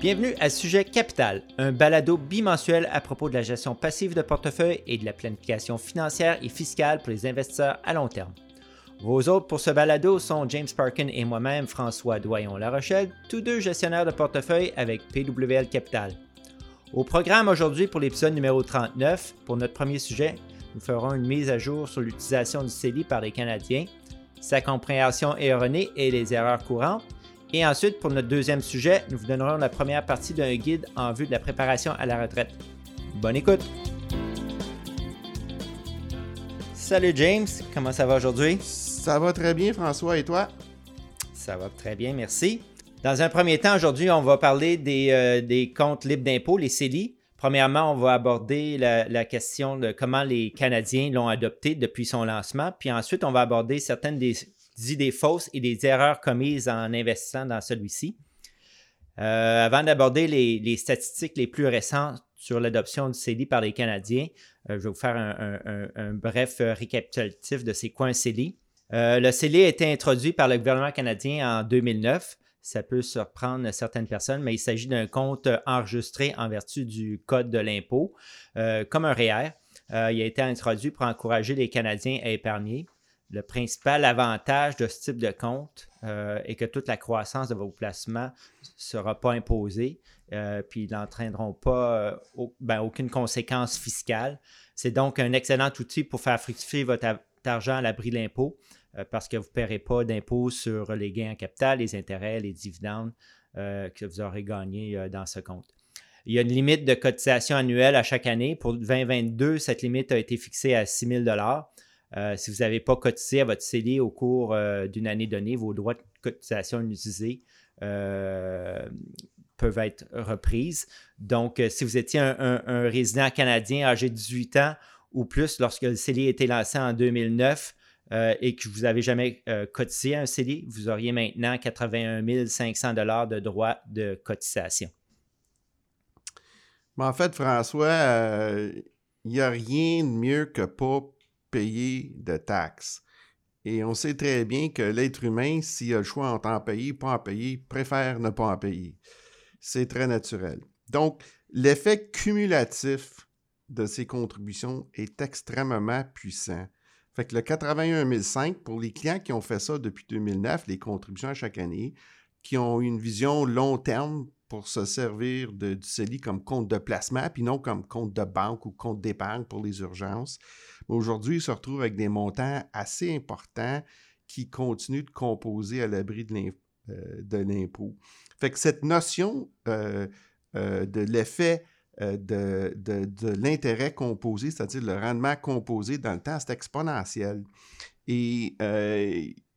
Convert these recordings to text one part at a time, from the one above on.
Bienvenue à Sujet Capital, un balado bimensuel à propos de la gestion passive de portefeuille et de la planification financière et fiscale pour les investisseurs à long terme. Vos hôtes pour ce balado sont James Parkin et moi-même, François Doyon-La Rochelle, tous deux gestionnaires de portefeuille avec PWL Capital. Au programme aujourd'hui pour l'épisode numéro 39, pour notre premier sujet, nous ferons une mise à jour sur l'utilisation du CELI par les Canadiens, sa compréhension erronée et les erreurs courantes. Et ensuite, pour notre deuxième sujet, nous vous donnerons la première partie d'un guide en vue de la préparation à la retraite. Bonne écoute! Salut James, comment ça va aujourd'hui? Ça va très bien François et toi? Ça va très bien, merci. Dans un premier temps, aujourd'hui, on va parler des, euh, comptes libres d'impôts, les CELI. Premièrement, on va aborder la, question de comment les Canadiens l'ont adopté depuis son lancement. Puis ensuite, on va aborder certaines des, idées fausses et des erreurs commises en investissant dans celui-ci. Euh, avant d'aborder les, statistiques les plus récentes sur l'adoption du CELI par les Canadiens, euh, je vais vous faire un, bref récapitulatif de ces quoi un CELI. le CELI a été introduit par le gouvernement canadien en 2009 ça peut surprendre certaines personnes, mais il s'agit d'un compte enregistré en vertu du Code de l'impôt, euh, comme un REER. Euh, il a été introduit pour encourager les Canadiens à épargner. Le principal avantage de ce type de compte euh, est que toute la croissance de vos placements ne sera pas imposée, puis ils n'entraîneront pas ben, aucune conséquence fiscale. C'est donc un excellent outil pour faire fructifier votre argent à l'abri de l'impôt. Euh, parce que vous ne paierez pas d'impôts sur les gains en capital, les intérêts, les dividendes euh, que vous aurez gagnés euh, dans ce compte. Il y a une limite de cotisation annuelle à chaque année. Pour 2022, cette limite a été fixée à 6 000 Si vous n'avez pas cotisé à votre CELI au cours d'une année donnée, vos droits de cotisation utilisés peuvent être reprises. Donc, si vous étiez un, résident canadien âgé de 18 ans ou plus lorsque le CELI a été lancé en 2009, euh, et que vous n'avez jamais euh, cotisé un CELI, vous auriez maintenant 81 500 de droits de cotisation. en fait, François, euh, il n'y a rien de mieux que pas de taxes. Et on sait très bien que l'être humain, s'il a le choix entre en payer pas en payer, préfère ne pas en payer. C'est très naturel. Donc, l'effet cumulatif de ces contributions est extrêmement puissant. Fait que le 81 500, pour les clients qui ont fait ça depuis 2009, les contributions à chaque année, qui ont une vision long terme pour se servir de, du CELI comme compte de placement, puis non comme compte de banque ou compte d'épargne pour les urgences. Aujourd'hui, ils se retrouvent avec des montants assez importants qui continuent de composer à l'abri de euh, l'impôt. Fait que cette notion euh, euh, de l'effet de, l'intérêt composé, c'est-à-dire le rendement composé dans le temps, c'est exponentiel. Et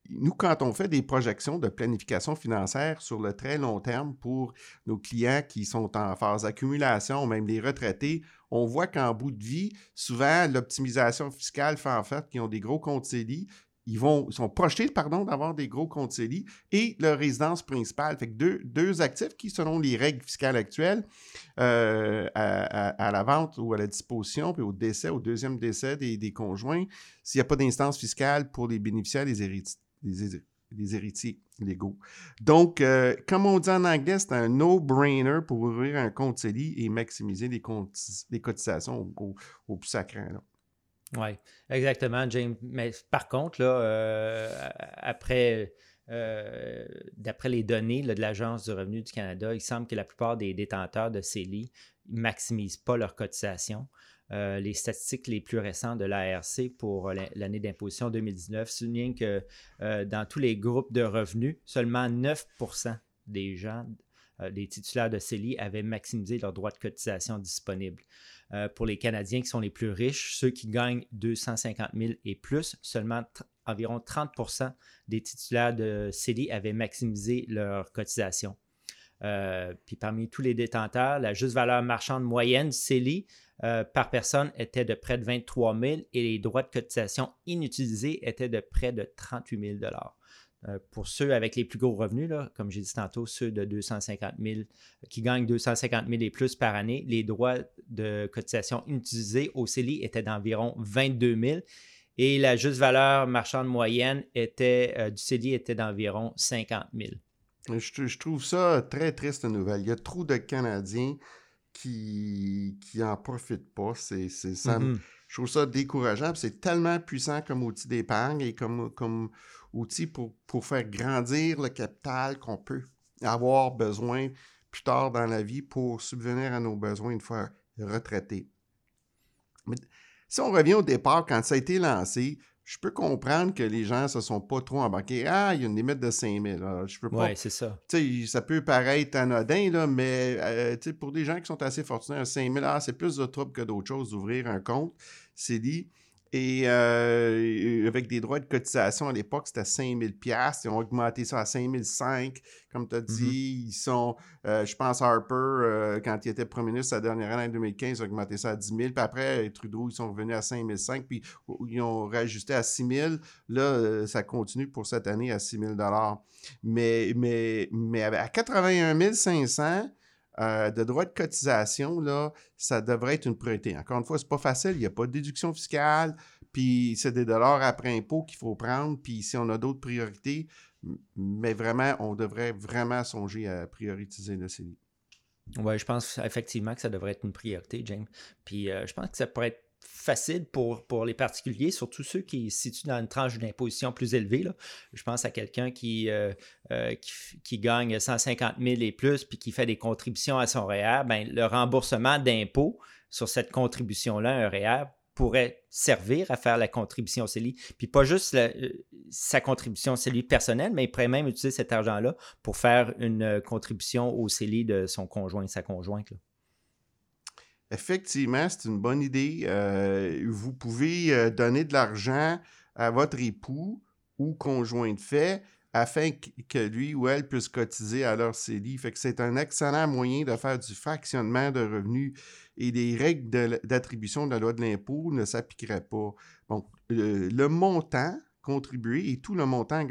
nous, quand on fait des projections de planification financière sur le très long terme pour nos clients qui sont en phase d'accumulation, même les retraités, on voit qu'en bout de vie, souvent, l'optimisation fiscale fait en fait qu'ils ont des gros comptes CELI ils, vont, sont projetés pardon, d'avoir des gros comptes CELI et leur résidence principale. Fait que deux, deux actifs qui, selon les règles fiscales actuelles, euh, à, la vente ou à la disposition, puis au décès, au deuxième décès des, conjoints, s'il n'y a pas d'instance fiscale pour les bénéficiaires, les, les, héritiers légaux. Donc, euh, comme on dit en anglais, c'est un no-brainer pour ouvrir un compte CELI et maximiser les, cotisations au, plus sacré. Oui, exactement, James. Mais par contre, euh, euh, d'après les données de l'Agence du revenu du Canada, il semble que la plupart des détenteurs de CELI ne maximisent pas leur cotisation. Euh, les statistiques les plus récentes de l'ARC pour l'année d'imposition 2019 soulignent que dans tous les groupes de revenus, seulement 9% des gens, des titulaires de CELI, avaient maximisé leurs droits de cotisation disponibles. Euh, pour les Canadiens qui sont les plus riches, ceux qui gagnent 250 000 et plus, seulement environ 30% des titulaires de CELI avaient maximisé leur cotisation. Euh, puis parmi tous les détenteurs, la juste valeur marchande moyenne du CELI euh, par personne était de près de 23 000 et les droits de cotisation inutilisés étaient de près de 38 000 euh, pour ceux avec les plus gros revenus, comme j'ai dit tantôt, ceux de 250 000, qui gagnent 250 000 et plus par année, les droits de cotisation utilisés au CELI étaient d'environ 22 000 et la juste valeur marchande moyenne était, euh, du CELI était d'environ 50 000. Je, trouve ça très triste nouvelle. Il y a trop de Canadiens qui qui en profitent pas. C'est, ça, mm-hmm. Je trouve ça décourageant. C'est tellement puissant comme outil d'épargne et comme, comme outil pour, pour faire grandir le capital qu'on peut avoir besoin plus tard dans la vie pour subvenir à nos besoins une fois retraités. Mais si on revient au départ, quand ça a été lancé, je peux comprendre que les gens ne se sont pas trop embarqués. Ah, il y a une limite de 5 000. Je peux pas. Oui, c'est ça. ça peut paraître anodin, là, mais euh, pour des gens qui sont assez fortunés, 5 000 ah, c'est plus de trouble que d'autres choses d'ouvrir un compte. C'est dit. Et euh, avec des droits de cotisation à l'époque, c'était 5000 pièces. Ils ont augmenté ça à 5005. Comme tu as mm-hmm. dit, ils sont, euh, je pense, Harper, euh, quand il était premier ministre sa dernière année en 2015, ils ont augmenté ça à 10 000. Puis après, Trudeau, ils sont revenus à 5005. Puis ils ont rajusté à 6 000. Là, ça continue pour cette année à 6 000 mais, mais, mais à 81 500, euh, de droits de cotisation, là, ça devrait être une priorité. Encore une fois, c'est pas facile, il n'y a pas de déduction fiscale, puis c'est des dollars après impôt qu'il faut prendre, puis si on a d'autres priorités, mais vraiment, on devrait vraiment songer à prioriser le CELI. Oui, je pense effectivement que ça devrait être une priorité, James. Puis euh, je pense que ça pourrait être facile pour, pour les particuliers, surtout ceux qui se situent dans une tranche d'imposition plus élevée. Là. Je pense à quelqu'un qui, euh, euh, qui, gagne 150 000 et plus, puis qui fait des contributions à son REER, ben, le remboursement d'impôt sur cette contribution-là, un REER, pourrait servir à faire la contribution CELI. Puis pas juste euh, sa contribution CELI personnelle, mais il pourrait même utiliser cet argent-là pour faire une contribution au CELI de son conjoint, sa conjointe. Effectivement, c'est une bonne idée. Euh, vous pouvez euh, donner de l'argent à votre époux ou conjoint de fait afin que lui ou elle puisse cotiser à leur CELI. Fait que c'est un excellent moyen de faire du fractionnement de revenus et les règles d'attribution de, la loi de l'impôt ne s'appliqueraient pas. Bon, le, montant contribué et tout le montant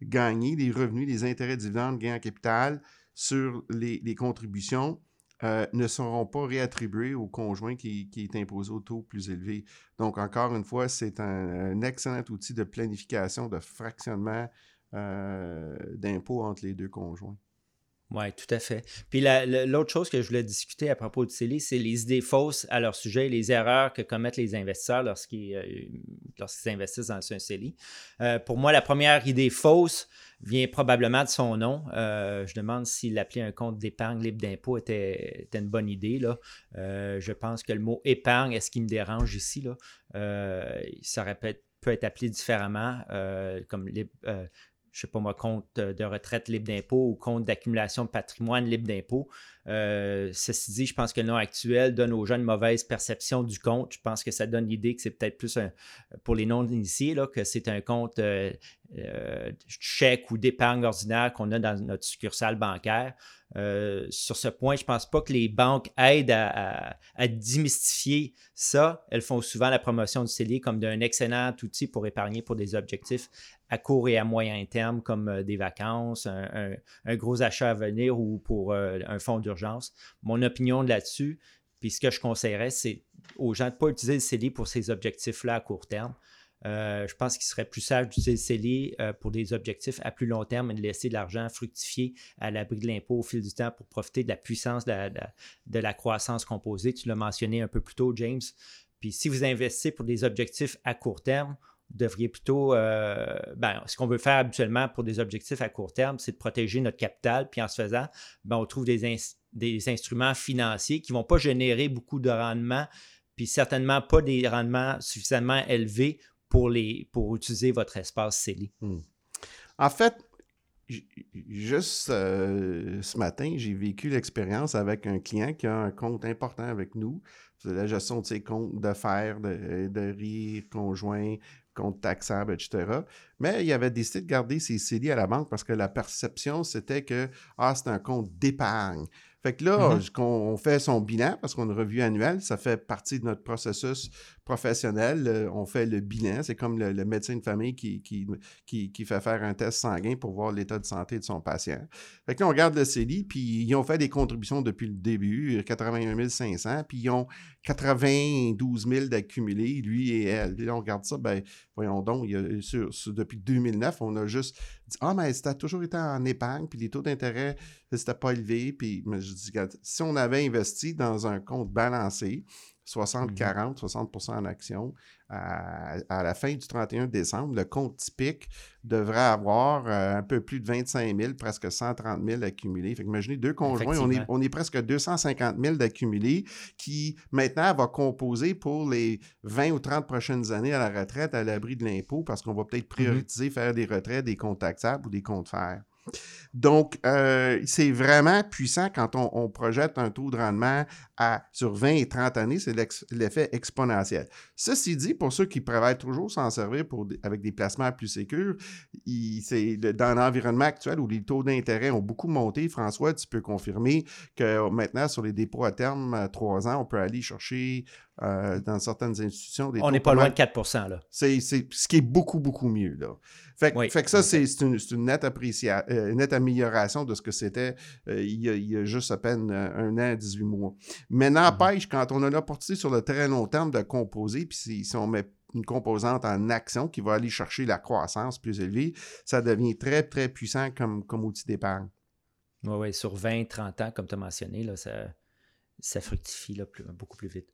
gagné, les revenus, les intérêts dividendes, gains en capital sur les contributions euh, ne seront pas réattribués au conjoint qui, est imposé au taux plus élevé. Donc, encore une fois, c'est un, excellent outil de planification, de fractionnement euh, d'impôts entre les deux conjoints. Oui, tout à fait. Puis l'autre chose que je voulais discuter à propos de CELI, c'est les idées fausses à leur sujet, les erreurs que commettent les investisseurs lorsqu'ils euh, investissent dans un CELI. Euh, pour moi, la première idée fausse vient probablement de son nom. Euh, je demande si l'appeler un compte d'épargne libre d'impôt était, une bonne idée. Là. je pense que le mot épargne est ce qui me dérange ici. Là. ça peut être appelé différemment, comme libre, je sais pas moi, compte de retraite libre d'impôt ou compte d'accumulation de patrimoine libre d'impôt. Euh, ceci dit, je pense que le nom actuel donne aux gens une mauvaise perception du compte. Je pense que ça donne l'idée que c'est peut-être plus un, pour les non-initiés, que c'est un compte euh, euh, chèque ou d'épargne ordinaire qu'on a dans notre succursale bancaire. sur ce point, je ne pense pas que les banques aident à, démystifier ça. Elles font souvent la promotion du CELI comme d'un excellent outil pour épargner pour des objectifs à court et à moyen terme, comme des vacances, un, gros achat à venir ou pour un fonds d'urgence mon opinion là-dessus, puis ce que je conseillerais, c'est aux gens de ne pas utiliser le CELI pour ces objectifs-là à court terme. Euh, je pense qu'il serait plus sage d'utiliser CELI euh, pour des objectifs à plus long terme et de laisser de l'argent fructifier à l'abri de l'impôt au fil du temps pour profiter de la puissance de la, croissance composée. Tu l'as mentionné un peu plus tôt, James. Puis si vous investissez pour des objectifs à court terme, vous devriez plutôt, euh, ben, ce qu'on veut faire habituellement pour des objectifs à court terme, c'est de protéger notre capital. Puis en se faisant, ben, on trouve des, des instruments financiers qui ne vont pas générer beaucoup de rendement, puis certainement pas des rendements suffisamment élevés pour, les, pour utiliser votre espace CELI. Hmm. En fait, juste euh, ce matin, j'ai vécu l'expérience avec un client qui a un compte important avec nous. C'est la gestion de ses comptes d'affaires, de, de rire conjoint, compte taxable, etc. Mais il avait décidé de garder ses CELI à la banque parce que la perception, c'était que ah, c'est un compte d'épargne. Fait que là, mm-hmm. on fait son bilan parce qu'on a une revue annuelle, ça fait partie de notre processus professionnel. On fait le bilan. C'est comme le, médecin de famille qui, qui, fait faire un test sanguin pour voir l'état de santé de son patient. Fait que là, on regarde le CELI, puis ils ont fait des contributions depuis le début, 81 500, puis ils ont 92 000 d'accumulés, lui et elle. Là, on regarde ça, ben voyons donc, il a, depuis depuis 2009, on a juste dit Ah, mais c'était toujours été en épargne, puis les taux d'intérêt, c'était pas élevé. Puis je dis Si on avait investi dans un compte balancé, 60-40, 60% mmh en actions. À, la fin du 31 décembre, le compte typique devrait avoir euh, un peu plus de 25 000, presque 130 000 accumulés. Fait imaginez deux conjoints, on est, on est presque 250 000 d'accumulés qui maintenant va composer pour les 20 ou 30 prochaines années à la retraite à l'abri de l'impôt parce qu'on va peut-être mmh prioriser faire des retraits, des comptes taxables ou des comptes fer. Donc, euh, c'est vraiment puissant quand on, projette un taux de rendement à, sur 20 et 30 années, c'est l'effet exponentiel. Ceci dit, pour ceux qui prévoient toujours s'en servir pour, avec des placements plus sécurs, c'est dans l'environnement actuel où les taux d'intérêt ont beaucoup monté, François, tu peux confirmer que maintenant, sur les dépôts à terme, à 3 ans, on peut aller chercher euh, dans certaines institutions. Des on n'est pas loin de 4 là. C'est ce qui est beaucoup, beaucoup mieux. Là. Fait, que ça, c'est une, une, nette, euh, nette amélioration de ce que c'était euh, il, y a juste à peine un an, 18 mois. Mais n'empêche, mm-hmm. quand on a l'opportunité sur le très long terme de composer, puis si, on met une composante en action qui va aller chercher la croissance plus élevée, ça devient très, très puissant comme, comme outil d'épargne. Oui, oui, sur 20, 30 ans, comme tu as mentionné, là, ça, ça fructifie là, beaucoup plus vite.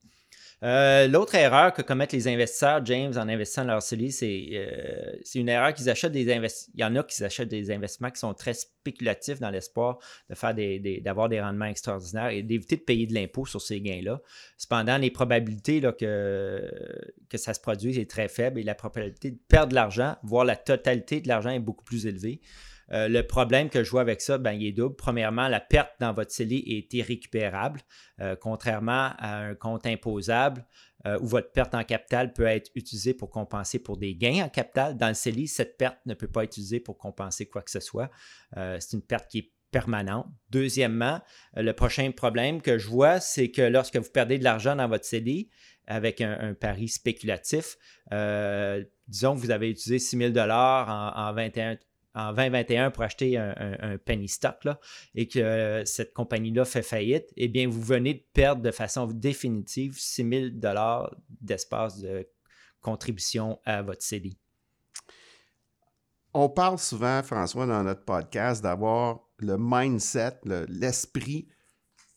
Euh, l'autre erreur que commettent les investisseurs, James, en investissant dans leur CELI, euh, c'est une erreur qu'ils achètent des investissements. Il y en a qui achètent des investissements qui sont très spéculatifs dans l'espoir de faire des, d'avoir des, rendements extraordinaires et d'éviter de payer de l'impôt sur ces gains-là. Cependant, les probabilités que, que ça se produise est très faible et la probabilité de perdre de l'argent, voire la totalité de l'argent est beaucoup plus élevée. Euh, le problème que je vois avec ça, ben, il est double. Premièrement, la perte dans votre CELI est irrécupérable, euh, contrairement à un compte imposable euh, où votre perte en capital peut être utilisée pour compenser pour des gains en capital. Dans le CELI, cette perte ne peut pas être utilisée pour compenser quoi que ce soit. c'est une perte qui est permanente. Deuxièmement, le prochain problème que je vois, c'est que lorsque vous perdez de l'argent dans votre CELI, avec un, pari spéculatif, disons que vous avez utilisé 6 000 en, en 21, en 2021 pour acheter un, penny stock là, et que euh, cette compagnie-là fait faillite, eh bien, vous venez de perdre de façon définitive 6 000 d'espace de contribution à votre CDI. On parle souvent, François, dans notre podcast, d'avoir le mindset, l'esprit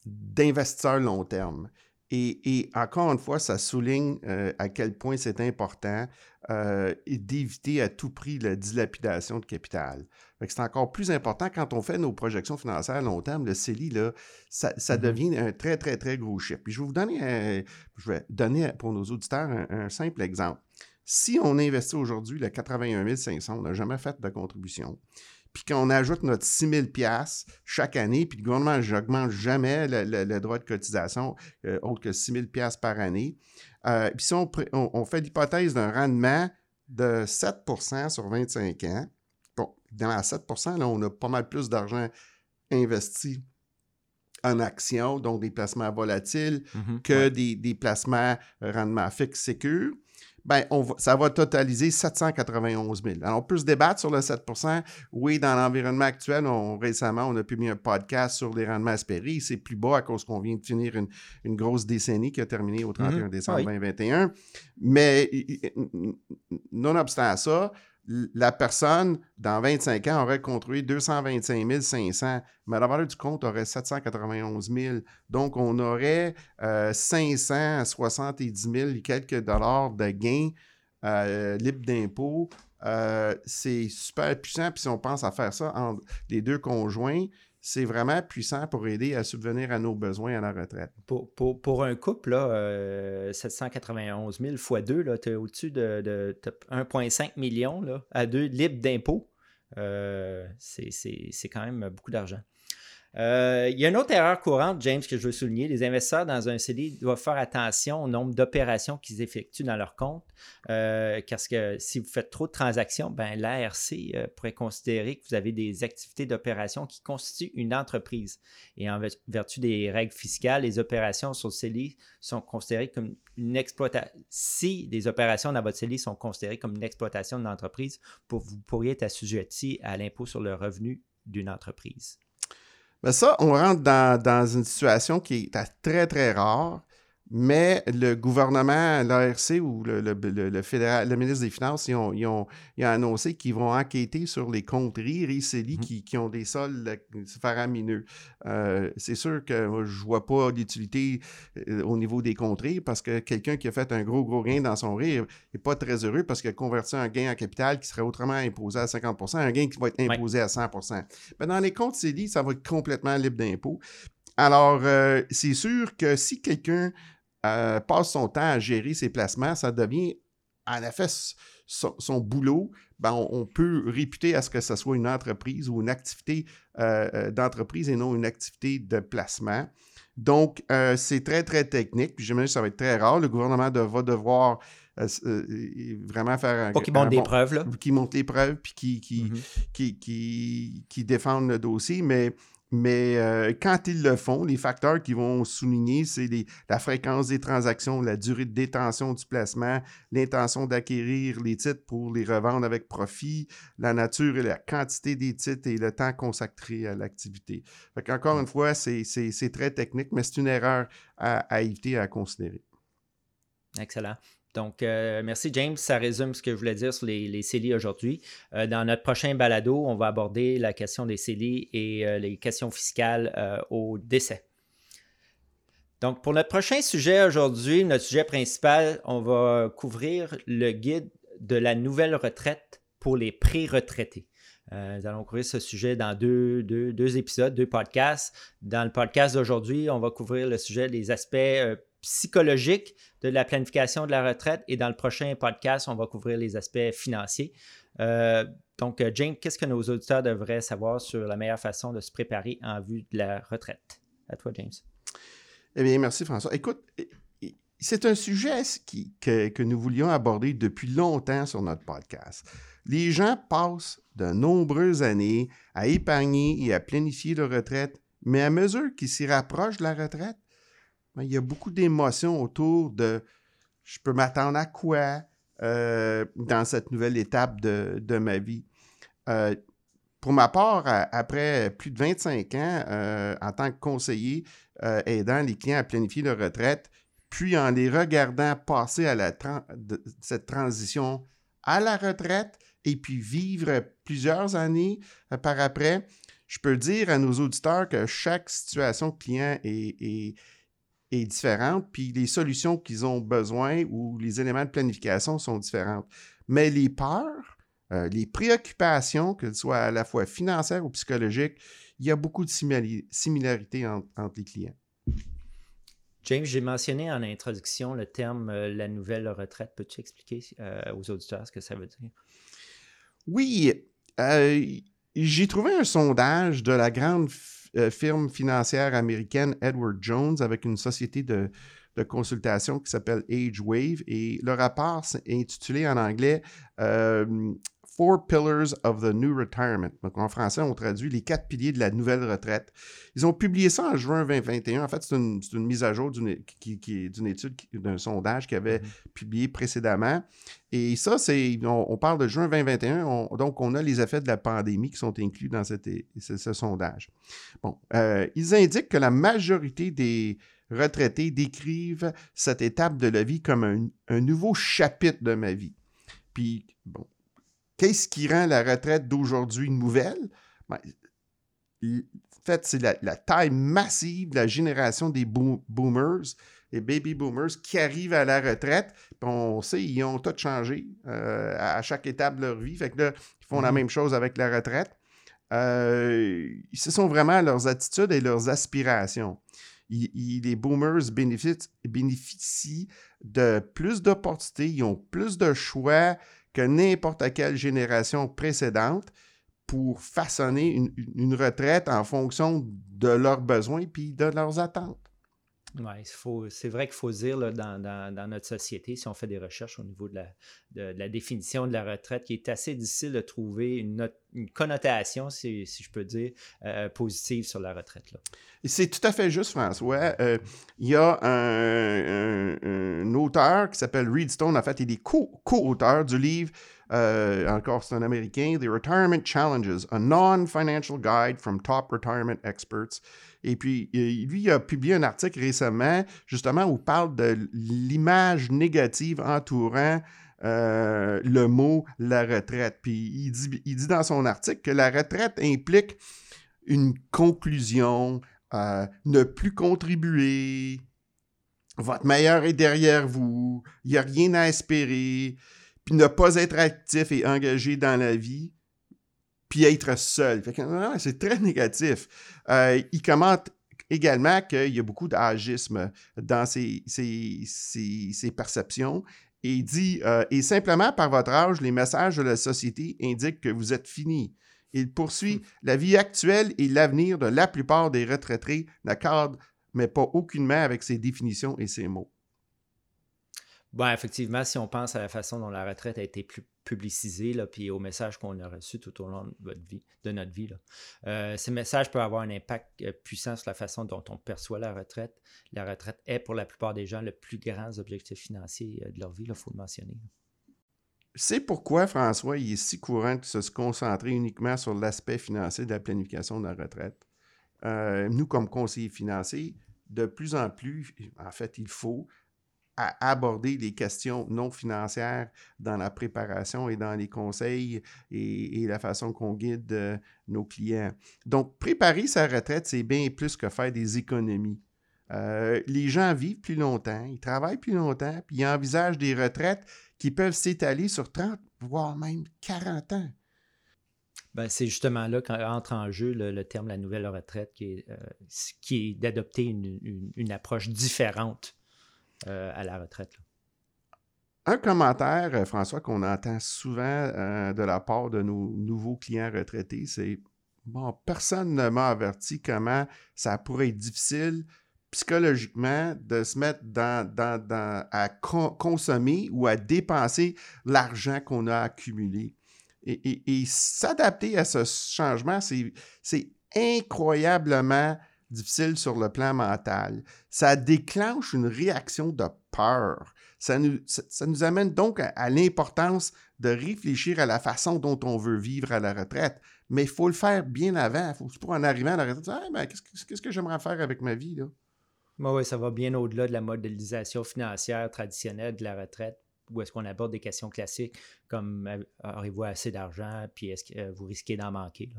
d'investisseur long terme. Et, encore une fois, ça souligne euh, à quel point c'est important euh, d'éviter à tout prix la dilapidation de capital. C'est encore plus important quand on fait nos projections financières à long terme. Le CELI, là, ça, mm-hmm. devient un très, très, très gros chiffre. Puis je vais vous donner, je vais donner pour nos auditeurs un, simple exemple. Si on investit aujourd'hui le 81 500, on n'a jamais fait de contribution puis qu'on ajoute notre 6 000 chaque année, puis le gouvernement n'augmente jamais le, droit de cotisation euh, autre que 6 000 par année. Euh, puis si on, fait l'hypothèse d'un rendement de 7% sur 25 ans, bon, dans 7% là, on a pas mal plus d'argent investi en actions, donc des placements volatiles, mm-hmm. que des, des, placements rendement fixe sécure ben, ça va totaliser 791 000. Alors, on peut se débattre sur le 7% Oui, dans l'environnement actuel, récemment, on a publié un podcast sur les rendements espérés. C'est plus bas à cause qu'on vient de finir une, grosse décennie qui a terminé au 31 mm-hmm. décembre 2021. Mais nonobstant ça, la personne, dans 25 ans, aurait contribué 225 500, mais la valeur du compte aurait 791 000. Donc, on aurait euh, 570 000 et quelques dollars de gains euh, libres d'impôts. Euh, c'est super puissant. Puis si on pense à faire ça entre les deux conjoints, c'est vraiment puissant pour aider à subvenir à nos besoins à la retraite. Pour, un couple, là, 791 000 x 2, tu es au-dessus de, 1,5 million là, à deux libres d'impôts. Euh, c'est quand même beaucoup d'argent. Euh, il y a une autre erreur courante, James, que je veux souligner. Les investisseurs dans un CDI doivent faire attention au nombre d'opérations qu'ils effectuent dans leur compte. Euh, parce que si vous faites trop de transactions, ben, l'ARC euh, pourrait considérer que vous avez des activités d'opération qui constituent une entreprise. Et en vertu des règles fiscales, les opérations sur le CELI sont considérées comme une exploitation. Si des opérations dans votre CELI sont considérées comme une exploitation d'une entreprise, vous pourriez être assujetti à l'impôt sur le revenu d'une entreprise. Mais ça, on rentre dans, une situation qui est très, très rare Mais le gouvernement, l'ARC ou le, le, fédéral, le ministre des Finances, ils ont, ils ont, annoncé qu'ils vont enquêter sur les conteries RICELI mmh. qui, qui, ont des sols faramineux. Euh, c'est sûr que je ne vois pas l'utilité euh, au niveau des contrées parce que quelqu'un qui a fait un gros, gros gain dans son riz n'est pas très heureux parce qu'il a converti un gain en capital qui serait autrement imposé à 50% un gain qui va être imposé à 100% Mais dans les comptes CELI, ça va être complètement libre d'impôt. Alors, euh, c'est sûr que si quelqu'un euh, passe son temps à gérer ses placements, ça devient en effet son, boulot. Ben, on, peut réputer à ce que ce soit une entreprise ou une activité euh, euh, d'entreprise et non une activité de placement. Donc, c'est très, très technique. Puis j'imagine que ça va être très rare. Le gouvernement va devoir vraiment faire un. Pas qu'ils montent des preuves, là. Qui montent les preuves, puis qui, qui, mm-hmm. qui, qui, qui, défendent le dossier. Mais mais euh, quand ils le font, les facteurs qui vont souligner, c'est la fréquence des transactions, la durée de détention du placement, l'intention d'acquérir les titres pour les revendre avec profit, la nature et la quantité des titres et le temps consacré à l'activité. Encore une fois, c'est très technique, mais c'est une erreur à, à éviter à considérer. Excellent. Donc, euh, merci James. Ça résume ce que je voulais dire sur les, CELI aujourd'hui. Euh, dans notre prochain balado, on va aborder la question des CELI et euh, les questions fiscales au décès. Donc, pour notre prochain sujet aujourd'hui, notre sujet principal, on va couvrir le guide de la nouvelle retraite pour les pré-retraités. nous allons couvrir ce sujet dans deux, deux, épisodes, deux podcasts. Dans le podcast d'aujourd'hui, on va couvrir le sujet des aspects psychologique de la planification de la retraite et dans le prochain podcast, on va couvrir les aspects financiers. Euh, donc, euh, James, qu'est-ce que nos auditeurs devraient savoir sur la meilleure façon de se préparer en vue de la retraite? À toi, James. Eh bien, merci, François. Écoute, c'est un sujet que, que, nous voulions aborder depuis longtemps sur notre podcast. Les gens passent de nombreuses années à épargner et à planifier leur retraite, mais à mesure qu'ils s'y rapprochent de la retraite, il y a beaucoup d'émotions autour de je peux m'attendre à quoi? Euh, dans cette nouvelle étape de, ma vie. Euh, pour ma part, après plus de 25 ans euh, en tant que conseiller aidant les clients à planifier leur retraite, puis en les regardant passer à la cette transition à la retraite et puis vivre plusieurs années par après, je peux dire à nos auditeurs que chaque situation client est différente, puis les solutions qu'ils ont besoin ou les éléments de planification sont différents. Mais les peurs, euh, les préoccupations, qu'elles soient à la fois financières ou psychologiques, il y a beaucoup de similarités entre, les clients. James, j'ai mentionné en introduction le terme euh, la nouvelle retraite. Peux-tu expliquer euh, aux auditeurs ce que ça veut dire? Oui, j'ai trouvé un sondage de la grande euh, firme financière américaine Edward Jones avec une société de, consultation qui s'appelle AgeWave et le rapport est intitulé en anglais euh, Four Pillars of the New Retirement. Donc, en français, on traduit les quatre piliers de la nouvelle retraite. Ils ont publié ça en juin 2021. En fait, c'est une, mise à jour d'une étude, d'un sondage qu'ils avaient mm-hmm. publié précédemment. Et ça, c'est, on, parle de juin 2021. donc, on a les effets de la pandémie qui sont inclus dans cette, ce, sondage. Bon, euh, ils indiquent que la majorité des retraités décrivent cette étape de la vie comme un, un nouveau chapitre de ma vie. Puis, bon, Qu'est-ce qui rend la retraite d'aujourd'hui nouvelle? Ben, en fait, c'est la, taille massive de la génération des boomers, les baby boomers qui arrivent à la retraite. on sait, ils ont tout changé euh, à chaque étape de leur vie. Fait que là, ils font la mm-hmm. même chose avec la retraite. Euh, ce sont vraiment leurs attitudes et leurs aspirations. les boomers bénéficient, bénéficient de plus d'opportunités, ils ont plus de choix, que n'importe quelle génération précédente pour façonner une, retraite en fonction de leurs besoins puis de leurs attentes. Oui, c'est vrai qu'il faut dire dans, notre société, si on fait des recherches au niveau de la, définition de la retraite, qui est assez difficile de trouver une, connotation, si, je peux dire, euh, positive sur la retraite. C'est tout à fait juste, François. Euh, il y a un, auteur qui s'appelle Reed Stone, en fait, il est co-auteur du livre euh, encore c'est un Américain, The Retirement Challenges, a non-financial guide from top retirement experts. Et puis, lui, il a publié un article récemment, justement, où il parle de l'image négative entourant euh, le mot la retraite. Puis il dit, il dit dans son article que la retraite implique une conclusion, euh, ne plus contribuer, votre meilleur est derrière vous, il n'y a rien à espérer, puis ne pas être actif et engagé dans la vie, puis être seul. c'est très négatif. Euh, il commente également qu'il y a beaucoup d'agisme dans ses, perceptions et il dit euh, Et simplement par votre âge, les messages de la société indiquent que vous êtes fini. Il poursuit hmm. La vie actuelle et l'avenir de la plupart des retraités n'accordent mais pas aucunement avec ses définitions et ses mots. Bon, effectivement, si on pense à la façon dont la retraite a été plus publicisée, puis aux messages qu'on a reçus tout au long de, notre vie, euh, ces messages peuvent avoir un impact euh, puissant sur la façon dont on perçoit la retraite. La retraite est pour la plupart des gens le plus grand objectif financier euh, de leur vie, il faut le mentionner. C'est pourquoi, François, il est si courant de se concentrer uniquement sur l'aspect financier de la planification de la retraite. nous, comme conseillers financiers, de plus en plus, en fait, il faut aborder les questions non financières dans la préparation et dans les conseils et, la façon qu'on guide euh, nos clients. Donc, préparer sa retraite, c'est bien plus que faire des économies. Euh, les gens vivent plus longtemps, ils travaillent plus longtemps, puis ils envisagent des retraites qui peuvent s'étaler sur 30, voire même 40 ans. Ben, c'est justement là qu'entre en jeu le, terme la nouvelle retraite, euh, qui est d'adopter une, approche différente euh, à la retraite. Un commentaire, euh, François, qu'on entend souvent de la part de nos nouveaux clients retraités, c'est Bon, personne ne m'a averti comment ça pourrait être difficile psychologiquement de se mettre à consommer ou à dépenser l'argent qu'on a accumulé. Et, s'adapter à ce changement, c'est incroyablement difficile sur le plan mental. Ça déclenche une réaction de peur. Ça nous, ça, nous amène donc à, l'importance de réfléchir à la façon dont on veut vivre à la retraite. Mais il faut le faire bien avant. Faut pas en arrivant à la retraite, ah, ben, qu'est-ce que, j'aimerais faire avec ma vie? Là? oui, ça va bien au-delà de la modélisation financière traditionnelle de la retraite où est-ce qu'on aborde des questions classiques comme euh, aurez-vous assez d'argent, puis est-ce que euh, vous risquez d'en manquer?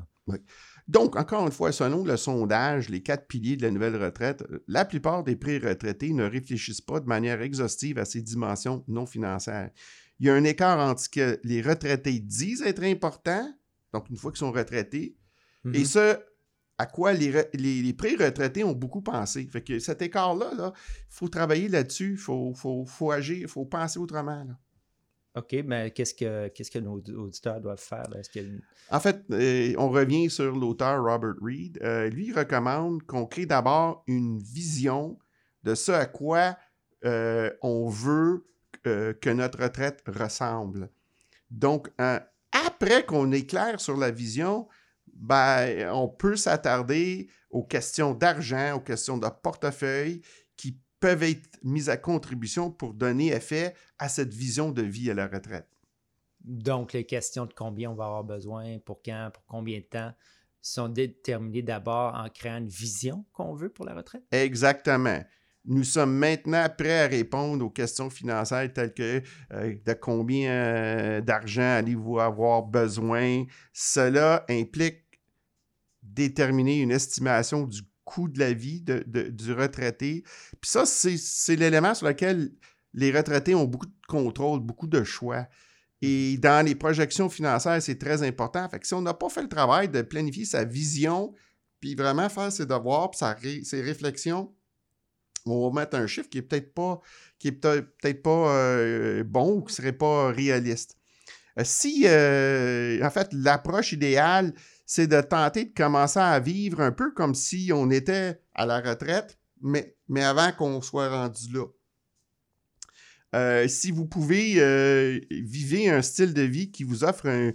Donc, encore une fois, selon le sondage, les quatre piliers de la nouvelle retraite, euh, la plupart des pré-retraités ne réfléchissent pas de manière exhaustive à ces dimensions non financières. Il y a un écart entre ce que les retraités disent être important, donc une fois qu'ils sont retraités, et mm-hmm. ce à quoi les, les, pré-retraités ont beaucoup pensé. Fait que cet écart-là, il faut travailler là-dessus, il faut, faut, agir, il faut penser autrement. OK, mais qu'est-ce que, qu'est-ce que nos auditeurs doivent faire? En fait, euh, on revient sur l'auteur Robert Reed. Euh, lui, il recommande qu'on crée d'abord une vision de ce à quoi euh, on veut que notre retraite ressemble. Donc, après qu'on est clair sur la vision, ben, on peut s'attarder aux questions d'argent, aux questions de portefeuille qui peuvent être mises à contribution pour donner effet à cette vision de vie à la retraite. Donc, les questions de combien on va avoir besoin, pour quand, pour combien de temps, sont déterminées d'abord en créant une vision qu'on veut pour la retraite? Exactement. Nous sommes maintenant prêts à répondre aux questions financières telles que euh, de combien euh, d'argent allez-vous avoir besoin? Cela implique déterminer une estimation du coût de la vie du retraité. Puis ça, c'est l'élément sur lequel les retraités ont beaucoup de contrôle, beaucoup de choix. Et dans les projections financières, c'est très important. Fait que si on n'a pas fait le travail de planifier sa vision, puis vraiment faire ses devoirs, puis ses réflexions, on va mettre un chiffre qui est peut-être pas, qui est peut-être pas euh, bon ou qui serait pas réaliste. Euh, si, euh, en fait, l'approche idéale, c'est de tenter de commencer à vivre un peu comme si on était à la retraite, mais, avant qu'on soit rendu là. Euh, si vous pouvez euh, vivre un style de vie qui vous offre un,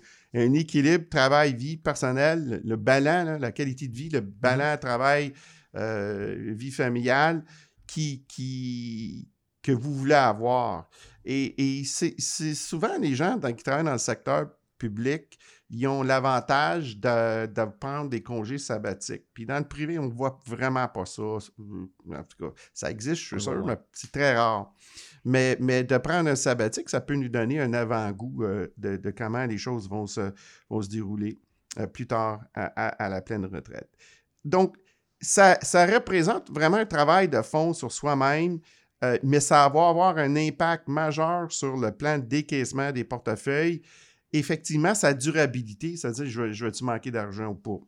équilibre travail-vie personnelle, le balance, la qualité de vie, le balance travail, euh, familiale, qui, qui, que vous voulez avoir. Et, c'est souvent les gens qui travaillent dans le secteur public, ils ont l'avantage de, prendre des congés sabbatiques. Puis dans le privé, on ne voit vraiment pas ça. En tout cas, ça existe, je suis sûr, mais c'est très rare. Mais, mais de prendre un sabbatique, ça peut nous donner un avant-goût euh, de, comment les choses vont se, vont se dérouler euh, plus tard à, la pleine retraite. Donc, ça, ça, représente vraiment un travail de fond sur soi-même, euh, mais ça va avoir un impact majeur sur le plan de décaissement des portefeuilles. Effectivement, sa durabilité, c'est-à-dire je, je vais-tu manquer d'argent ou pas?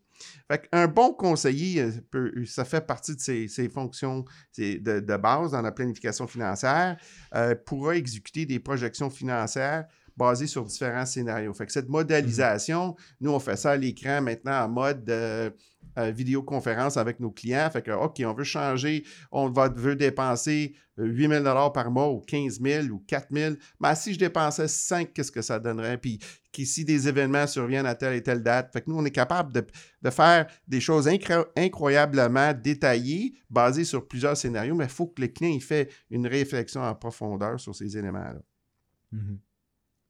un bon conseiller, euh, ça fait partie de ses, fonctions de, base dans la planification financière, euh, pourra exécuter des projections financières basées sur différents scénarios. Fait que cette mmh modélisation, nous, on fait ça à l'écran maintenant en mode euh, vidéoconférence avec nos clients. Fait que, OK, on veut changer, on va, veut dépenser 8 euh, 000 par mois ou 15 000 ou 4 000. Mais si je dépensais 5, qu'est-ce que ça donnerait? Puis si des événements surviennent à telle et telle date. Fait que nous, on est capable de, faire des choses incroyablement détaillées, basées sur plusieurs scénarios, mais il faut que le client il fait une réflexion en profondeur sur ces éléments-là. Mm-hmm.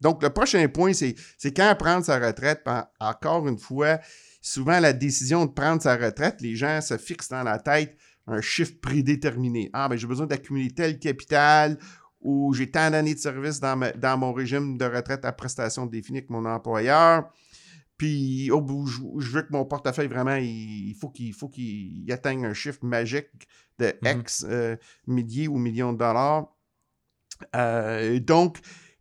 Donc, le prochain point, c'est quand prendre sa retraite. Encore une fois, souvent, la décision de prendre sa retraite, les gens se fixent dans la tête un chiffre prédéterminé. Ah, ben j'ai besoin d'accumuler tel capital ou j'ai tant d'années de service dans, dans, mon régime de retraite à prestation définie avec mon employeur. Puis, au bout, je, veux que mon portefeuille, vraiment, il, faut qu'il faut qu'il atteigne un chiffre magique de mm-hmm. X euh, milliers ou millions de dollars. Euh, donc,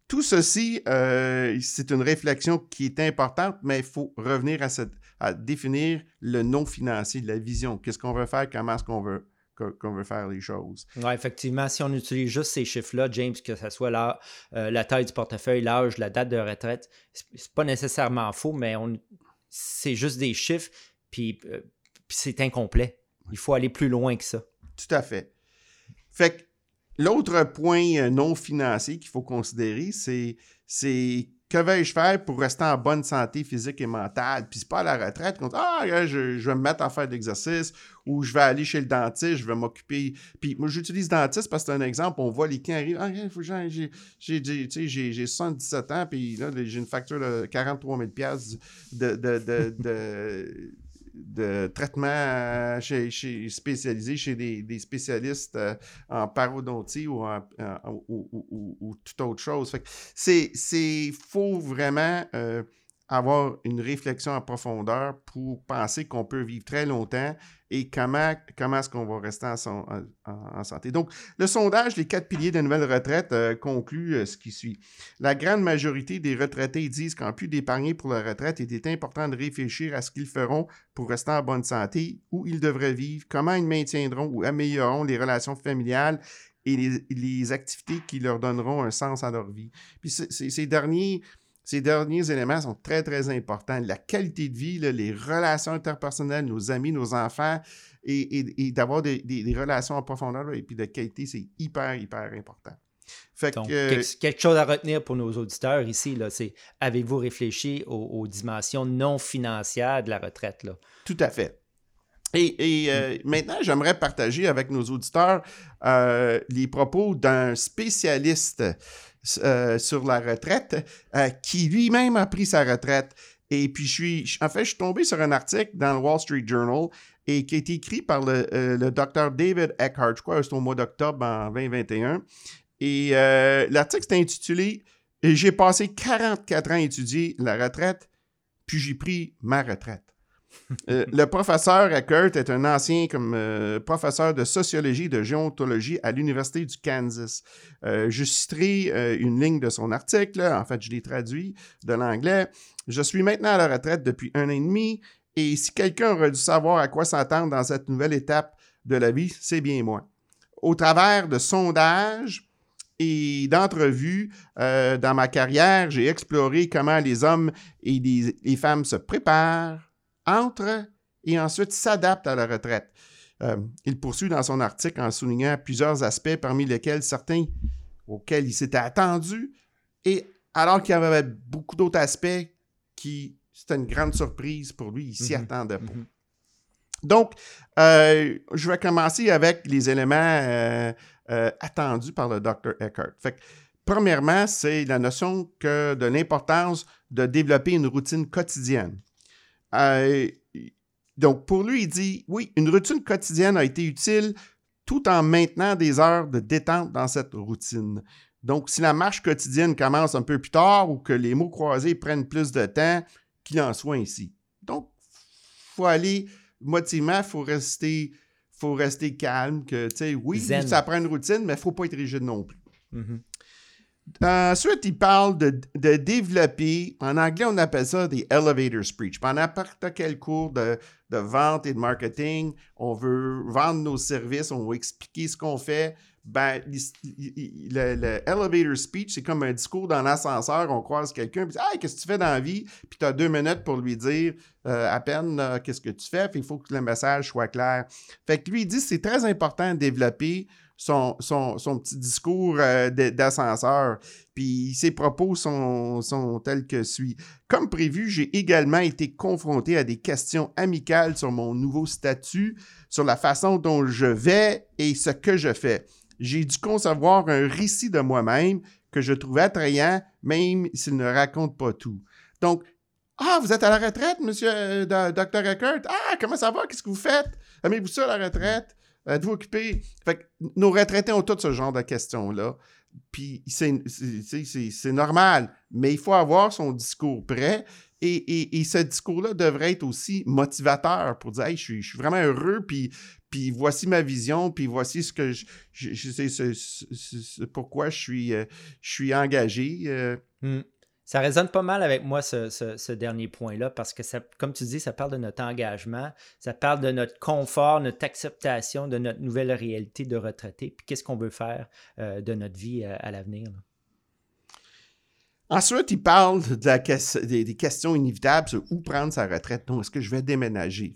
tout ceci, euh, c'est une réflexion qui est importante, mais il faut revenir à, cette, à définir le non financier, la vision. Qu'est-ce qu'on veut faire, comment est-ce qu'on veut, qu'on veut faire les choses? Oui, effectivement, si on utilise juste ces chiffres-là, James, que ce soit la, euh, la taille du portefeuille, l'âge, la date de retraite, c'est pas nécessairement faux, mais on, c'est juste des chiffres, puis, euh, puis c'est incomplet. Il faut aller plus loin que ça. Tout à fait. Fait que L'autre point euh, non financier qu'il faut considérer, c'est, que vais-je faire pour rester en bonne santé physique et mentale? Puis c'est pas à la retraite qu'on dit Ah, je, vais me mettre à faire d'exercice ou je vais aller chez le dentiste, je vais m'occuper. Puis moi, j'utilise dentiste parce que c'est un exemple. On voit les clients arriver. Ah, j'ai, j'ai, j'ai, 77 ans, puis là, j'ai une facture de 43 000 de, de, de de traitement euh, chez, spécialisé chez des, spécialistes euh, en parodontie ou, ou, toute autre chose. c'est, c'est faut vraiment euh, avoir une réflexion en profondeur pour penser qu'on peut vivre très longtemps et comment, comment est-ce qu'on va rester en, santé. Donc, le sondage, les quatre piliers de nouvelle retraite, euh, conclut euh, ce qui suit. La grande majorité des retraités disent qu'en plus d'épargner pour la retraite, il est important de réfléchir à ce qu'ils feront pour rester en bonne santé, où ils devraient vivre, comment ils maintiendront ou amélioreront les relations familiales et les, activités qui leur donneront un sens à leur vie. Puis ces derniers ces derniers éléments sont très, très importants. La qualité de vie, les relations interpersonnelles, nos amis, nos enfants, et, d'avoir des, relations en profondeur et puis de qualité, c'est hyper, hyper important. Fait quelque chose à retenir pour nos auditeurs ici, c'est avez-vous réfléchi aux, dimensions non financières de la retraite? Là? Tout à fait. Et, euh, mm. maintenant, j'aimerais partager avec nos auditeurs euh, les propos d'un spécialiste euh, sur la retraite, euh, qui lui-même a pris sa retraite. Et puis, je suis, en fait, je suis tombé sur un article dans le Wall Street Journal et qui été écrit par le, euh, le docteur David Eckhart, je crois, c'est au mois d'octobre en 2021. Et l'article est intitulé J'ai passé 44 ans à étudier la retraite, puis j'ai pris ma retraite. Euh, le professeur Eckert est un ancien comme, euh, professeur de sociologie et de géontologie à l'Université du Kansas. Euh, je citerai une ligne de son article, en fait, je l'ai traduit de l'anglais. Je suis maintenant à la retraite depuis un an et demi, et si quelqu'un aurait dû savoir à quoi s'attendre dans cette nouvelle étape de la vie, c'est bien moi. Au travers de sondages, et d'entrevues dans ma carrière, j'ai exploré comment les hommes et les femmes se préparent, entre et ensuite s'adapte à la retraite. Euh, il poursuit dans son article en soulignant plusieurs aspects, parmi lesquels certains auxquels il s'était attendu, et alors qu'il y avait beaucoup d'autres aspects qui, c'était une grande surprise pour lui, il s'y mm-hmm. attendait pas. Mm-hmm. Donc, euh, je vais commencer avec les éléments euh, attendu par le Dr. Eckhart. Fait premièrement, c'est la notion que de l'importance de développer une routine quotidienne. Donc, pour lui, il dit, oui, une routine quotidienne a été utile tout en maintenant des heures de détente dans cette routine. Donc, si la marche quotidienne commence un peu plus tard ou que les mots croisés prennent plus de temps, qu'il en soit ainsi. Donc, il faut aller motivement, il faut rester, faut rester calme. Que, oui, ça prend une routine, mais il ne faut pas être rigide non plus. Mm-hmm. Ensuite, il parle de, développer, en anglais, on appelle ça des elevator speech. Pendant n'importe quel cours de, vente et de marketing, on veut vendre nos services, on veut expliquer ce qu'on fait ben, le, elevator speech, c'est comme un discours dans l'ascenseur. On croise quelqu'un, puis Hey, qu'est-ce que tu fais dans la vie? Puis tu as deux minutes pour lui dire euh, à peine qu'est-ce que tu fais. Puis il faut que le message soit clair. Fait que lui, il dit c'est très important de développer son, petit discours euh, d'ascenseur. Puis ses propos sont, sont tels que suit. Comme prévu, j'ai également été confronté à des questions amicales sur mon nouveau statut, sur la façon dont je vais et ce que je fais j'ai dû concevoir un récit de moi-même que je trouvais attrayant, même s'il ne raconte pas tout. Donc, ah, vous êtes à la retraite, monsieur euh, Dr. Eckert? Ah, comment ça va? Qu'est-ce que vous faites? Aimez-vous ça à la retraite? Êtes-vous occupé? Fait que nos retraités ont tout ce genre de questions-là. Puis c'est normal, mais il faut avoir son discours prêt. Et, ce discours-là devrait être aussi motivateur pour dire hey, je, suis, je suis vraiment heureux, puis, puis voici ma vision, puis voici ce que je, je, sais pourquoi je suis, euh, je suis engagé. Euh. Mmh. Ça résonne pas mal avec moi, ce, dernier point-là, parce que, comme tu dis, ça parle de notre engagement, ça parle de notre confort, notre acceptation de notre nouvelle réalité de retraité, puis qu'est-ce qu'on veut faire euh, de notre vie à l'avenir. Ensuite, il parle des, questions inévitables sur où prendre sa retraite. Non, est-ce que je vais déménager?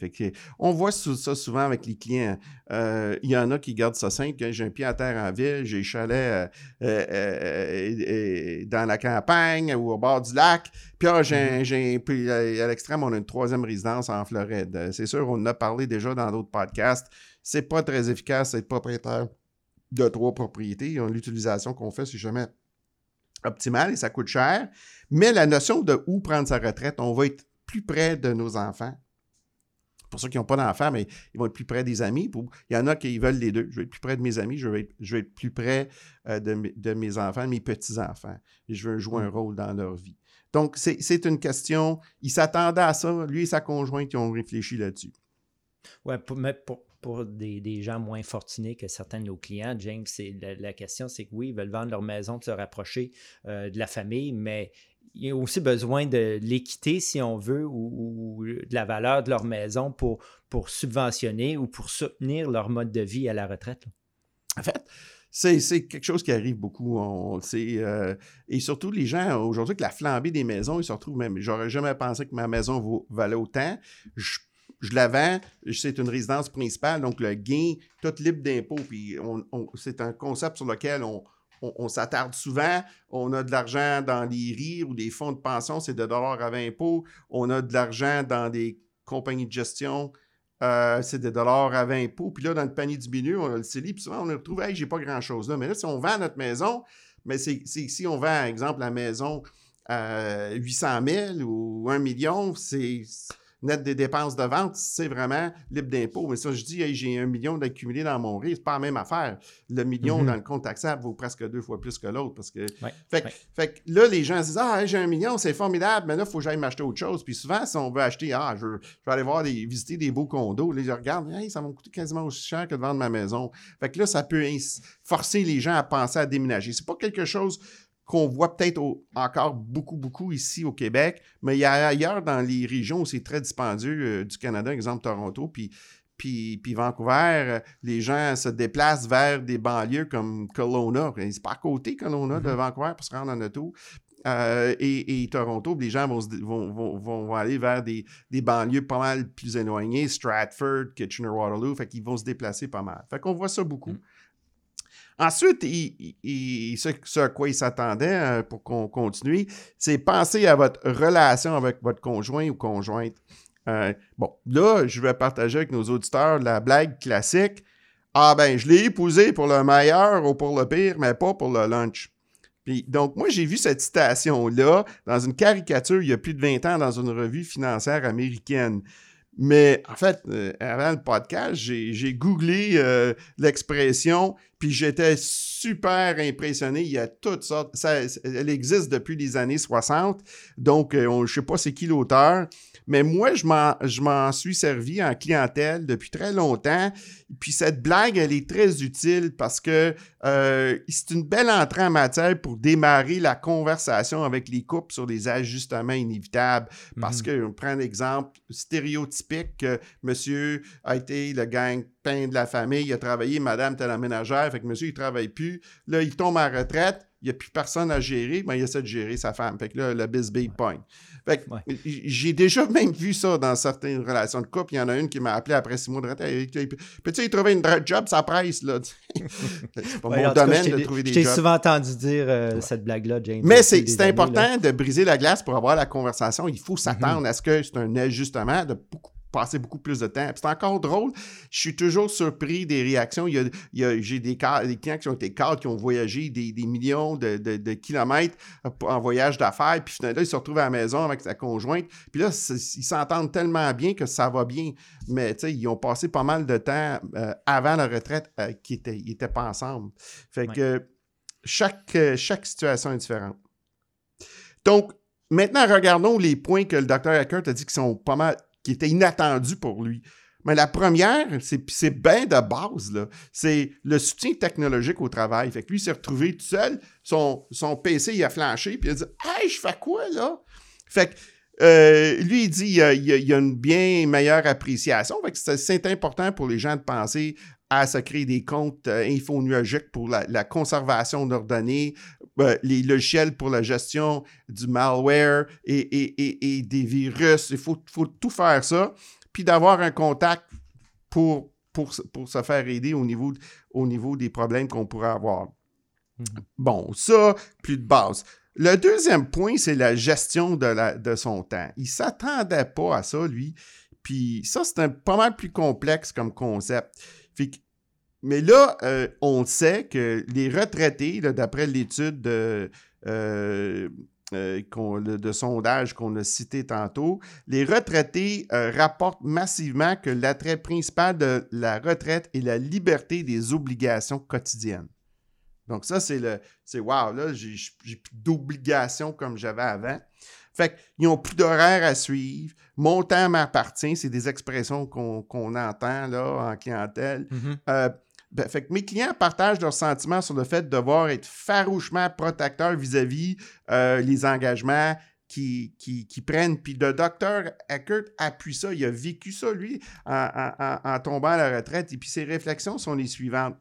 on voit ça souvent avec les clients. Euh, il y en a qui gardent ça simple. J'ai un pied à terre en ville, j'ai chalet euh, euh, dans la campagne ou au bord du lac. Puis, ah, mm-hmm. à l'extrême, on a une troisième résidence en Floride. C'est sûr, on en a parlé déjà dans d'autres podcasts. C'est pas très efficace d'être propriétaire de trois propriétés. L'utilisation qu'on fait, c'est jamais optimal et ça coûte cher. Mais la notion de où prendre sa retraite, on va être plus près de nos enfants. Pour ceux qui n'ont pas d'enfants, mais ils vont être plus près des amis. il y en a qui veulent les deux. Je vais être plus près de mes amis, je vais être, je vais être plus près euh, de, mes enfants, de mes petits-enfants. Et je veux jouer un mm. rôle dans leur vie. Donc, c'est une question. Ils s'attendaient à ça. Lui et sa conjointe, ils ont réfléchi là-dessus. Oui, pour, pour, pour des, gens moins fortunés que certains de nos clients, James, c'est la, question, c'est que oui, ils veulent vendre leur maison, se rapprocher euh, de la famille, mais il y a aussi besoin de l'équité, si on veut, ou, de la valeur de leur maison pour, pour subventionner ou pour soutenir leur mode de vie à la retraite. En fait, c'est quelque chose qui arrive beaucoup, on, euh, et surtout les gens aujourd'hui, que la flambée des maisons, ils se retrouvent même. J'aurais jamais pensé que ma maison valait autant. Je je la vends, c'est une résidence principale, donc le gain, tout libre d'impôts. Puis c'est un concept sur lequel on, s'attarde souvent. On a de l'argent dans les RIR ou des fonds de pension, c'est de dollars à 20 impôts. On a de l'argent dans des compagnies de gestion, euh, c'est des dollars à 20 impôts. Puis là, dans le panier du milieu, on a le CELI, puis souvent, on retrouve, hey, j'ai pas grand-chose là. Mais là, si on vend notre maison, mais si on vend, par exemple, la maison à 800 000 ou 1 million, c'est net des dépenses de vente, c'est vraiment libre d'impôt. Mais ça, je dis, j'ai un million d'accumulé dans mon risque, c'est pas la même affaire. Le million mm-hmm. dans le compte taxable vaut presque deux fois plus que l'autre. Parce que, fait, que là, les gens se disent, ah, j'ai un million, c'est formidable, mais là, il faut que j'aille m'acheter autre chose. Puis souvent, si on veut acheter, ah, je, vais aller voir des, visiter des beaux condos, les gens regardent, hey, ça va me coûter quasiment aussi cher que de vendre ma maison. Fait que là, ça peut forcer les gens à penser à déménager. C'est pas quelque chose qu'on voit peut-être encore beaucoup, beaucoup ici au Québec, mais il y a ailleurs dans les régions où c'est très dispendieux euh, du Canada, exemple Toronto, puis, puis, puis Vancouver, euh, les gens se déplacent vers des banlieues comme Kelowna. C'est pas à côté, Kelowna, de mm-hmm. Vancouver pour se rendre en auto. Euh, et, Toronto, les gens vont, vont, aller vers des, des, banlieues pas mal plus éloignées, Stratford, Kitchener-Waterloo, fait qu'ils vont se déplacer pas mal. Fait qu'on voit ça beaucoup. Mm. Ensuite, ce, à quoi il s'attendait euh, pour qu'on continue, c'est penser à votre relation avec votre conjoint ou conjointe. Euh, bon, là, je vais partager avec nos auditeurs la blague classique. Ah ben, je l'ai épousé pour le meilleur ou pour le pire, mais pas pour le lunch. Puis, donc, moi, j'ai vu cette citation-là dans une caricature il y a plus de 20 ans dans une revue financière américaine. Mais en fait, euh, avant le podcast, j'ai googlé l'expression, puis j'étais super impressionné. Il y a toutes sortes. Ça, elle existe depuis les années 60. Donc, euh, je ne sais pas c'est qui l'auteur, mais moi, je m'en suis servi en clientèle depuis très longtemps. Puis cette blague, elle est très utile parce que euh, c'est une belle entrée en matière pour démarrer la conversation avec les couples sur les ajustements inévitables. Parce mhm. que, on prend l'exemple stéréotypique que monsieur a été le gang pain de la famille, il a travaillé, madame était la ménagère, fait que monsieur, il travaille plus. Là, il tombe en retraite, il n'y a plus personne à gérer, mais il essaie de gérer sa femme. Fait que là, le bisbee point. J'ai déjà même vu ça dans certaines relations de couple. Il y en a une qui m'a appelé après six mois de retraite. Peux-tu trouver une job, ça presse, là. c'est pas mon domaine de trouver des jobs. J'ai souvent entendu dire euh, cette blague-là, James. Mais c'est important de briser la glace pour avoir la conversation. Il faut s'attendre mm-hmm. à ce que c'est un ajustement de beaucoup passer beaucoup plus de temps. C'est encore drôle. Je suis toujours surpris des réactions. Il y a, j'ai des, des, clients qui ont été cadres, qui ont voyagé des, millions de, kilomètres en voyage d'affaires, puis finalement, ils se retrouvent à la maison avec sa conjointe. Puis là, ils s'entendent tellement bien que ça va bien. Mais tu sais, ils ont passé pas mal de temps euh, avant la retraite euh, qui n'étaient étaient pas ensemble. Fait que chaque, euh, chaque situation est différente. Donc, maintenant, regardons les points que le docteur Eckert a dit qui sont pas mal qui était inattendu pour lui. Mais la première, c'est bien de base, c'est le soutien technologique au travail. Fait que lui, s'est retrouvé tout seul, son, PC, il a flanché, puis il a dit Hey, je fais quoi là? Fait que euh, lui, il dit il y, a, une bien meilleure appréciation. Fait c'est important pour les gens de penser à se créer des comptes euh, infonuagiques pour la, conservation d'ordonnées, euh, les logiciels pour la gestion du malware et, des virus. Il faut, tout faire ça, puis d'avoir un contact pour, pour, se faire aider au niveau, au niveau des problèmes qu'on pourrait avoir. Mm-hmm. Bon, ça, plus de base. Le deuxième point, c'est la gestion de, la, de son temps. Il ne s'attendait pas à ça, lui. Puis ça, c'est un pas mal plus complexe comme concept mais là, euh, on sait que les retraités, d'après l'étude de, euh, euh, de sondage qu'on a cité tantôt, les retraités rapportent massivement que l'attrait principal de la retraite est la liberté des obligations quotidiennes. Donc ça, c'est le, c'est wow, là, j'ai plus d'obligations comme j'avais avant. Fait qu'ils n'ont plus d'horaire à suivre. Mon temps m'appartient. C'est des expressions qu'on entend là, en clientèle. Mm-hmm. Euh, ben, fait que mes clients partagent leurs sentiments sur le fait de devoir être farouchement protecteurs vis-à-vis euh, les engagements qui, prennent. Puis le docteur Eckert appuie ça. Il a vécu ça, lui, en, tombant à la retraite. Et puis ses réflexions sont les suivantes.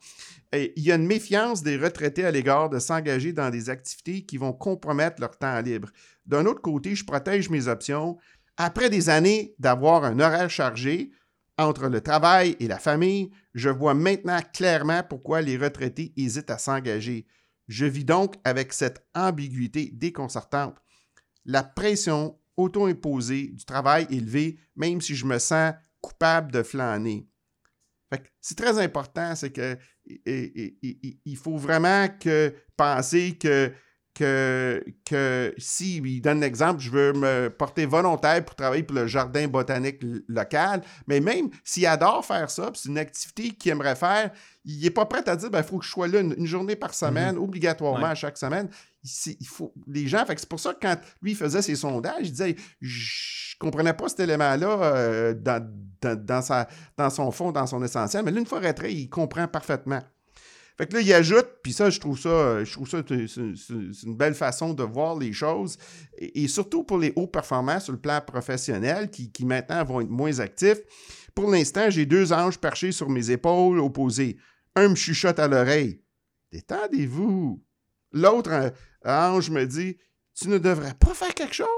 il y a une méfiance des retraités à l'égard de s'engager dans des activités qui vont compromettre leur temps libre. D'un autre côté, je protège mes options. Après des années d'avoir un horaire chargé entre le travail et la famille, je vois maintenant clairement pourquoi les retraités hésitent à s'engager. Je vis donc avec cette ambiguïté déconcertante. La pression auto-imposée du travail élevé, même si je me sens coupable de flâner. C'est très important, c'est que il faut vraiment que penser que que, que si, il donne l'exemple, je veux me porter volontaire pour travailler pour le jardin botanique local, mais même s'il adore faire ça, c'est une activité qu'il aimerait faire, il n'est pas prêt à dire, il ben, faut que je sois là une, journée par semaine, mm-hmm. obligatoirement à chaque semaine. Il, faut, les gens, c'est pour ça que quand lui faisait ses sondages, il disait, je comprenais pas cet élément-là euh, dans, son fond, dans son essentiel, mais là, une fois retraité, il comprend parfaitement. Fait que là, il ajoute, puis ça, je trouve ça, je trouve ça, c'est une belle façon de voir les choses. Et, surtout pour les hauts performants sur le plan professionnel, qui, maintenant vont être moins actifs. Pour l'instant, j'ai deux anges perchés sur mes épaules opposés. Un me chuchote à l'oreille. Détendez-vous. L'autre ange me dit Tu ne devrais pas faire quelque chose.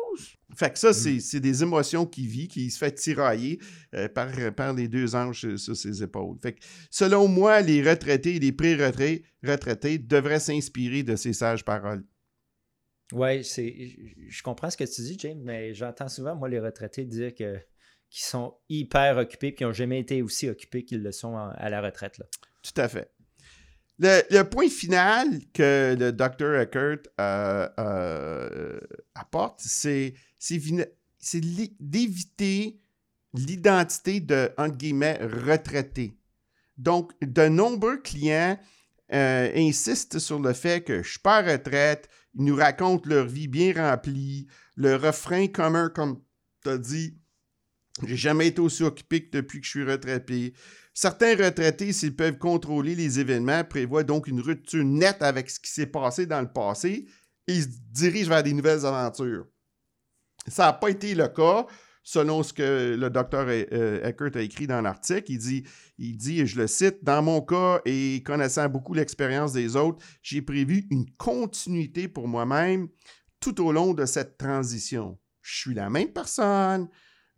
Fait que ça, mm. c'est des émotions qu'il vit, qui se fait tirailler euh, par, par les deux anges sur, ses épaules. Fait que, selon moi, les retraités et les pré-retraités retraités devraient s'inspirer de ces sages paroles. Oui, je comprends ce que tu dis, James, mais j'entends souvent, moi, les retraités dire que qu'ils sont hyper occupés et qui n'ont jamais été aussi occupés qu'ils le sont à la retraite. Là. Tout à fait. Le, point final que le Dr. Eckert euh, euh, apporte, c'est d'éviter l'identité de, guillemets, retraité. Donc, de nombreux clients euh, insistent sur le fait que je suis pas à retraite, ils nous racontent leur vie bien remplie, le refrain commun, comme tu as dit, j'ai jamais été aussi occupé que depuis que je suis retraité. Certains retraités, s'ils peuvent contrôler les événements, prévoient donc une rupture nette avec ce qui s'est passé dans le passé et ils se dirigent vers des nouvelles aventures. Ça n'a pas été le cas selon ce que le docteur euh, Eckert a écrit dans l'article. Il dit, il dit, je le cite, Dans mon cas et connaissant beaucoup l'expérience des autres, j'ai prévu une continuité pour moi-même tout au long de cette transition. Je suis la même personne,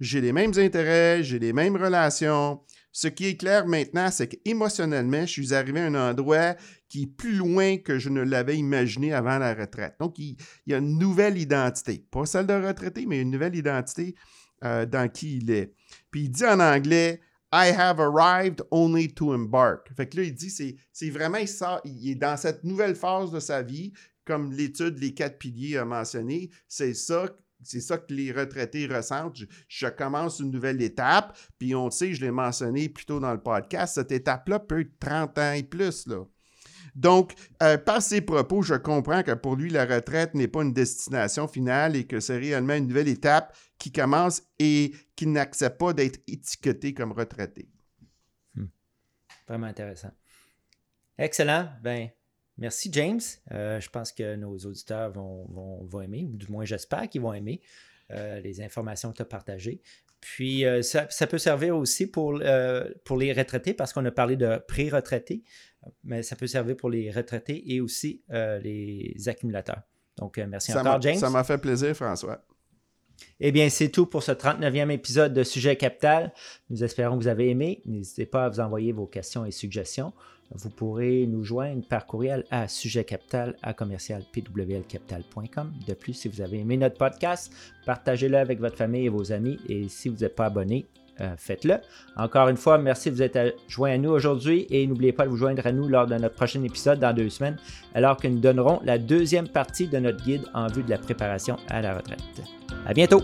j'ai les mêmes intérêts, j'ai les mêmes relations. Ce qui est clair maintenant, c'est qu'émotionnellement, je suis arrivé à un endroit qui est plus loin que je ne l'avais imaginé avant la retraite. Donc, il, y a une nouvelle identité. Pas celle de retraité, mais une nouvelle identité euh, dans qui il est. Puis il dit en anglais I have arrived only to embark. Fait que là, il dit, c'est vraiment ça. Il est dans cette nouvelle phase de sa vie, comme l'étude Les quatre piliers a mentionné. C'est ça c'est ça que les retraités ressentent. Je, commence une nouvelle étape, puis on sait, je l'ai mentionné plus tôt dans le podcast, cette étape-là peut être 30 ans et plus. Là. Donc, euh, par ses propos, je comprends que pour lui, la retraite n'est pas une destination finale et que c'est réellement une nouvelle étape qui commence et qu'il n'accepte pas d'être étiqueté comme retraité. Hmm. Vraiment intéressant. Excellent. Ben, Merci, James. Euh, je pense que nos auditeurs vont, aimer, ou du moins j'espère qu'ils vont aimer euh, les informations que tu as partagées. Puis, euh, ça, peut servir aussi pour, pour les retraités, parce qu'on a parlé de pré-retraités, mais ça peut servir pour les retraités et aussi les accumulateurs. Donc, merci encore, James. Ça m'a fait plaisir, François. Eh bien, c'est tout pour ce 39e épisode de Sujet Capital. Nous espérons que vous avez aimé. N'hésitez pas à vous envoyer vos questions et suggestions. Vous pourrez nous joindre par courriel à sujetcapital à commercialpwlcapital.com. De plus, si vous avez aimé notre podcast, partagez-le avec votre famille et vos amis. Et si vous n'êtes pas abonné, euh, faites-le. Encore une fois, merci de vous être joint à nous aujourd'hui et n'oubliez pas de vous joindre à nous lors de notre prochain épisode dans deux semaines, alors que nous donnerons la deuxième partie de notre guide en vue de la préparation à la retraite. À bientôt!